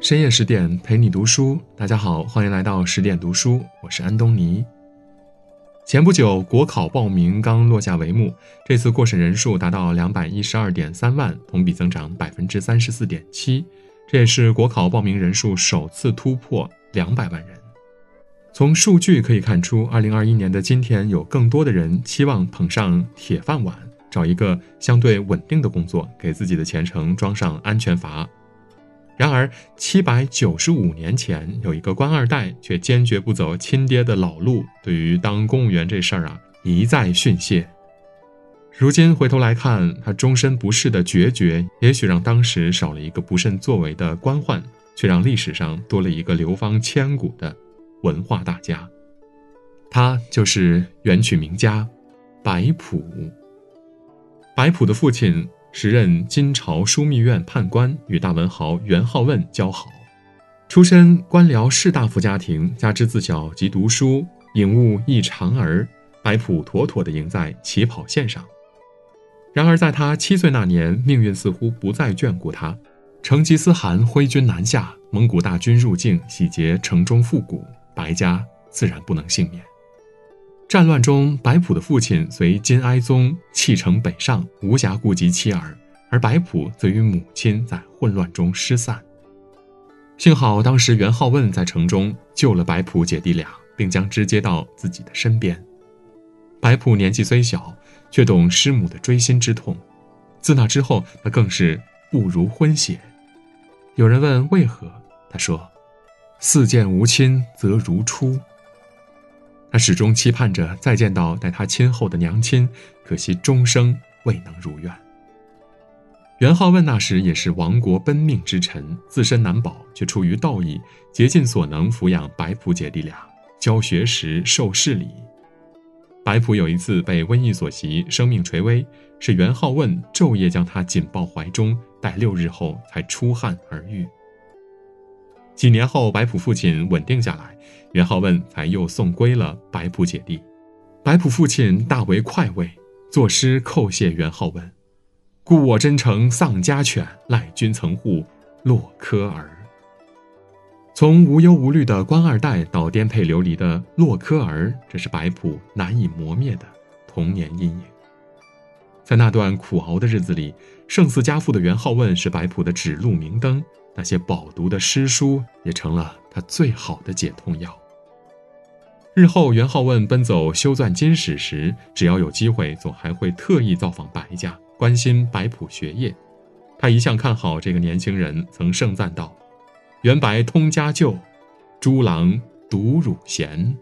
深夜十点陪你读书，大家好，欢迎来到十点读书，我是安东尼。前不久，国考报名刚落下帷幕，这次过审人数达到两百一十二点三万，同比增长百分之三十四点七，这也是国考报名人数首次突破两百万人。从数据可以看出，二零二一年的今天，有更多的人期望捧上铁饭碗，找一个相对稳定的工作，给自己的前程装上安全阀。然而，七百九十五年前，有一个官二代却坚决不走亲爹的老路，对于当公务员这事儿啊，一再训诫。如今回头来看，他终身不仕的决绝，也许让当时少了一个不慎作为的官宦，却让历史上多了一个流芳千古的文化大家。他就是元曲名家白朴。白朴的父亲。时任金朝枢密院判官，与大文豪元好问交好。出身官僚士大夫家庭，加之自小即读书，颖悟异常儿，白朴妥妥地赢在起跑线上。然而，在他七岁那年，命运似乎不再眷顾他。成吉思汗挥军南下，蒙古大军入境，洗劫城中富谷，白家自然不能幸免。战乱中，白朴的父亲随金哀宗弃城北上，无暇顾及妻儿，而白朴则与母亲在混乱中失散。幸好当时元好问在城中救了白朴姐弟俩，并将之接到自己的身边。白朴年纪虽小，却懂师母的锥心之痛。自那之后，他更是不如昏血。有人问为何，他说：“似见无亲，则如初。”他始终期盼着再见到待他亲厚的娘亲，可惜终生未能如愿。元好问那时也是亡国奔命之臣，自身难保，却出于道义，竭尽所能抚养白朴姐弟俩，教学识，授事礼。白朴有一次被瘟疫所袭，生命垂危，是元好问昼夜将他紧抱怀中，待六日后才出汗而愈。几年后，白朴父亲稳定下来。元好问才又送归了白朴姐弟，白朴父亲大为快慰，作诗叩谢元好问：“故我真诚丧家犬，赖君曾护洛柯儿。”从无忧无虑的官二代到颠沛流离的洛柯儿，这是白朴难以磨灭的童年阴影。在那段苦熬的日子里，胜似家父的元好问是白朴的指路明灯。那些饱读的诗书也成了他最好的解痛药。日后元好问奔走修撰金史时，只要有机会，总还会特意造访白家，关心白朴学业。他一向看好这个年轻人，曾盛赞道：“元白通家旧，朱郎读汝贤。”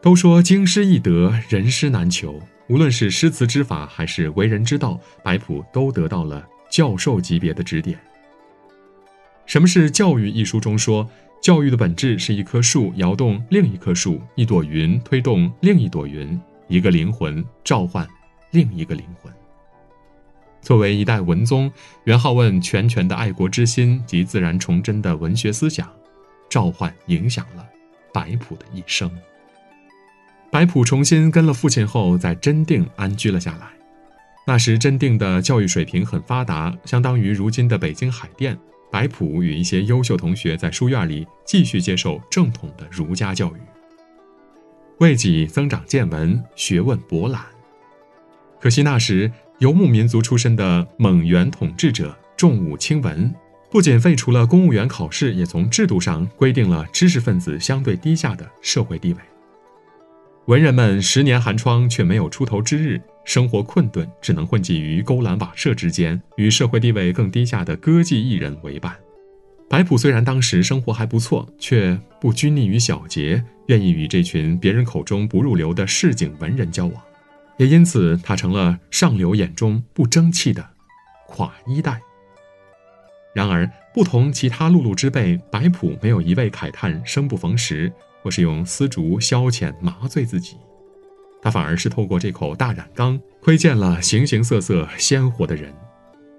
都说经师易得，人师难求。无论是诗词之法，还是为人之道，白朴都得到了教授级别的指点。什么是教育？一书中说，教育的本质是一棵树摇动另一棵树，一朵云推动另一朵云，一个灵魂召唤另一个灵魂。作为一代文宗，元好问拳拳的爱国之心及自然崇祯的文学思想，召唤影响了白朴的一生。白朴重新跟了父亲后，在真定安居了下来。那时真定的教育水平很发达，相当于如今的北京海淀。白朴与一些优秀同学在书院里继续接受正统的儒家教育，为己增长见闻，学问博览。可惜那时游牧民族出身的蒙元统治者重武轻文，不仅废除了公务员考试，也从制度上规定了知识分子相对低下的社会地位。文人们十年寒窗却没有出头之日。生活困顿，只能混迹于勾栏瓦舍之间，与社会地位更低下的歌妓艺人为伴。白朴虽然当时生活还不错，却不拘泥于小节，愿意与这群别人口中不入流的市井文人交往，也因此他成了上流眼中不争气的垮衣代。然而，不同其他碌碌之辈，白朴没有一味慨叹生不逢时，或是用丝竹消遣麻醉自己。他反而是透过这口大染缸，窥见了形形色色鲜活的人：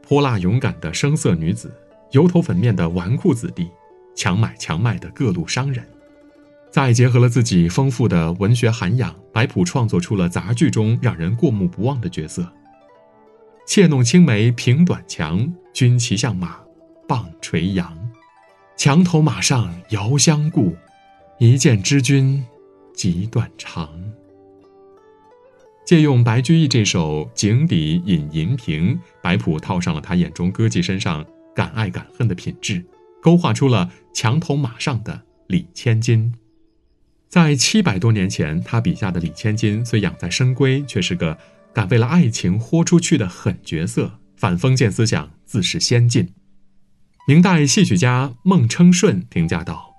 泼辣勇敢的声色女子，油头粉面的纨绔子弟，强买强卖的各路商人。再结合了自己丰富的文学涵养，白朴创作出了杂剧中让人过目不忘的角色。妾弄青梅平短墙，军旗像马棒垂杨。墙头马上遥相顾，一见知君即断肠。借用白居易这首《井底饮银瓶》，白朴套上了他眼中歌妓身上敢爱敢恨的品质，勾画出了墙头马上的李千金。在七百多年前，他笔下的李千金虽养在深闺，却是个敢为了爱情豁出去的狠角色，反封建思想，自是先进。明代戏曲家孟称顺评价道：“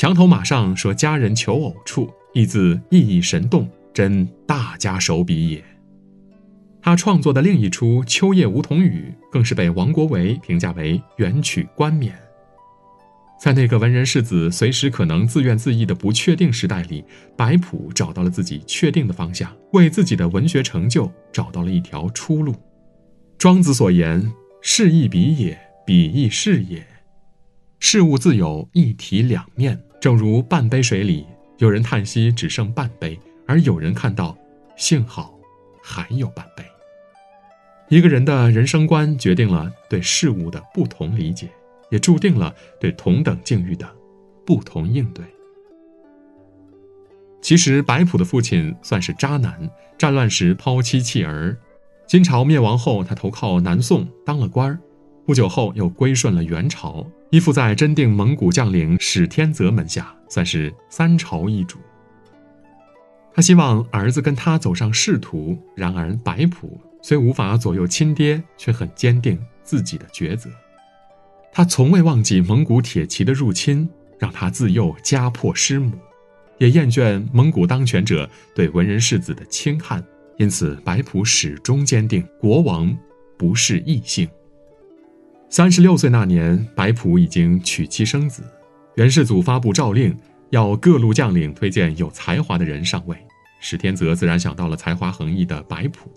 墙头马上说佳人求偶处，一字意义神动，真大家手笔也。”他创作的另一出《秋夜梧桐雨》，更是被王国维评价为元曲冠冕。在那个文人世子随时可能自怨自艾的不确定时代里，白朴找到了自己确定的方向，为自己的文学成就找到了一条出路。庄子所言：“事亦彼也，彼亦是也。”事物自有一体两面。正如半杯水里，有人叹息只剩半杯，而有人看到幸好还有半杯。一个人的人生观决定了对事物的不同理解。也注定了对同等境遇的不同应对。其实，白朴的父亲算是渣男，战乱时抛妻弃儿。金朝灭亡后，他投靠南宋当了官儿，不久后又归顺了元朝，依附在真定蒙古将领史天泽门下，算是三朝一主。他希望儿子跟他走上仕途，然而白朴虽无法左右亲爹，却很坚定自己的抉择。他从未忘记蒙古铁骑的入侵，让他自幼家破师母，也厌倦蒙古当权者对文人世子的轻汉，因此白朴始终坚定国王不是异性。三十六岁那年，白朴已经娶妻生子，元世祖发布诏令，要各路将领推荐有才华的人上位，史天泽自然想到了才华横溢的白朴。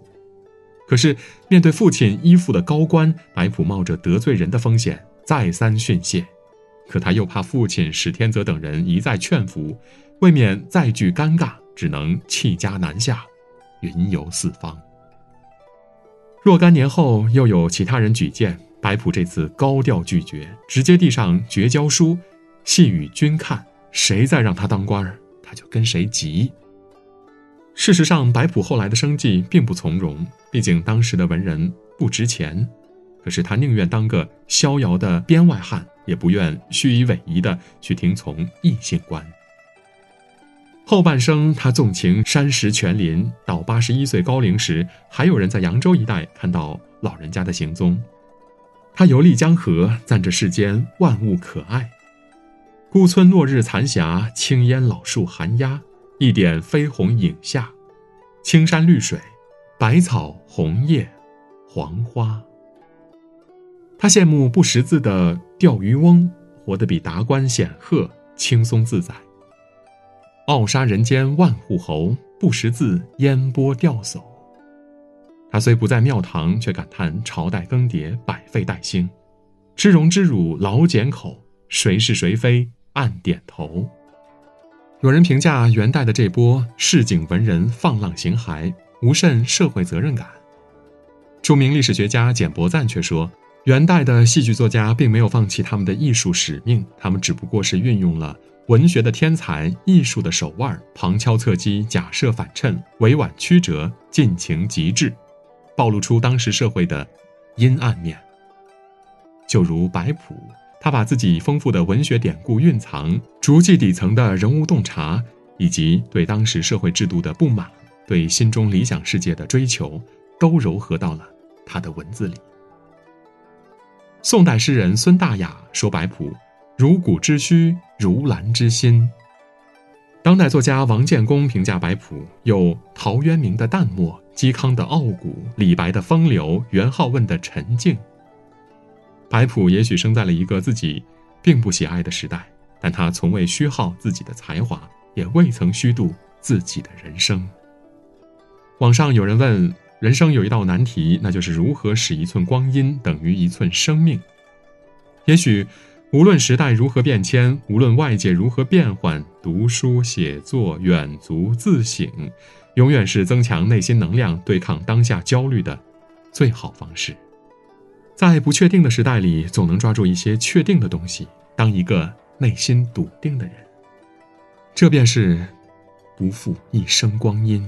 可是面对父亲依附的高官，白朴冒着得罪人的风险。再三训诫，可他又怕父亲史天泽等人一再劝服，未免再具尴尬，只能弃家南下，云游四方。若干年后，又有其他人举荐，白朴这次高调拒绝，直接递上绝交书，细与君看，谁再让他当官儿，他就跟谁急。事实上，白朴后来的生计并不从容，毕竟当时的文人不值钱。可是他宁愿当个逍遥的编外汉，也不愿虚以委蛇的去听从异性观。后半生，他纵情山石泉林，到八十一岁高龄时，还有人在扬州一带看到老人家的行踪。他游历江河，赞这世间万物可爱。孤村落日残霞，青烟老树寒鸦，一点飞鸿影下，青山绿水，百草红叶，黄花。他羡慕不识字的钓鱼翁，活得比达官显赫轻松自在。傲杀人间万户侯，不识字烟波钓叟。他虽不在庙堂，却感叹朝代更迭，百废待兴。知荣知辱老茧口，谁是谁非暗点头。有人评价元代的这波市井文人放浪形骸，无甚社会责任感。著名历史学家简伯赞却说。元代的戏剧作家并没有放弃他们的艺术使命，他们只不过是运用了文学的天才、艺术的手腕，旁敲侧击、假设反衬、委婉曲折、尽情极致，暴露出当时社会的阴暗面。就如白朴，他把自己丰富的文学典故蕴藏、逐迹底层的人物洞察，以及对当时社会制度的不满、对心中理想世界的追求，都糅合到了他的文字里。宋代诗人孙大雅说：“白朴如古之虚，如兰之心。”当代作家王建功评价白朴有陶渊明的淡漠、嵇康的傲骨、李白的风流、元好问的沉静。白朴也许生在了一个自己并不喜爱的时代，但他从未虚耗自己的才华，也未曾虚度自己的人生。网上有人问。人生有一道难题，那就是如何使一寸光阴等于一寸生命。也许，无论时代如何变迁，无论外界如何变换，读书、写作、远足、自省，永远是增强内心能量、对抗当下焦虑的最好方式。在不确定的时代里，总能抓住一些确定的东西，当一个内心笃定的人。这便是不负一生光阴。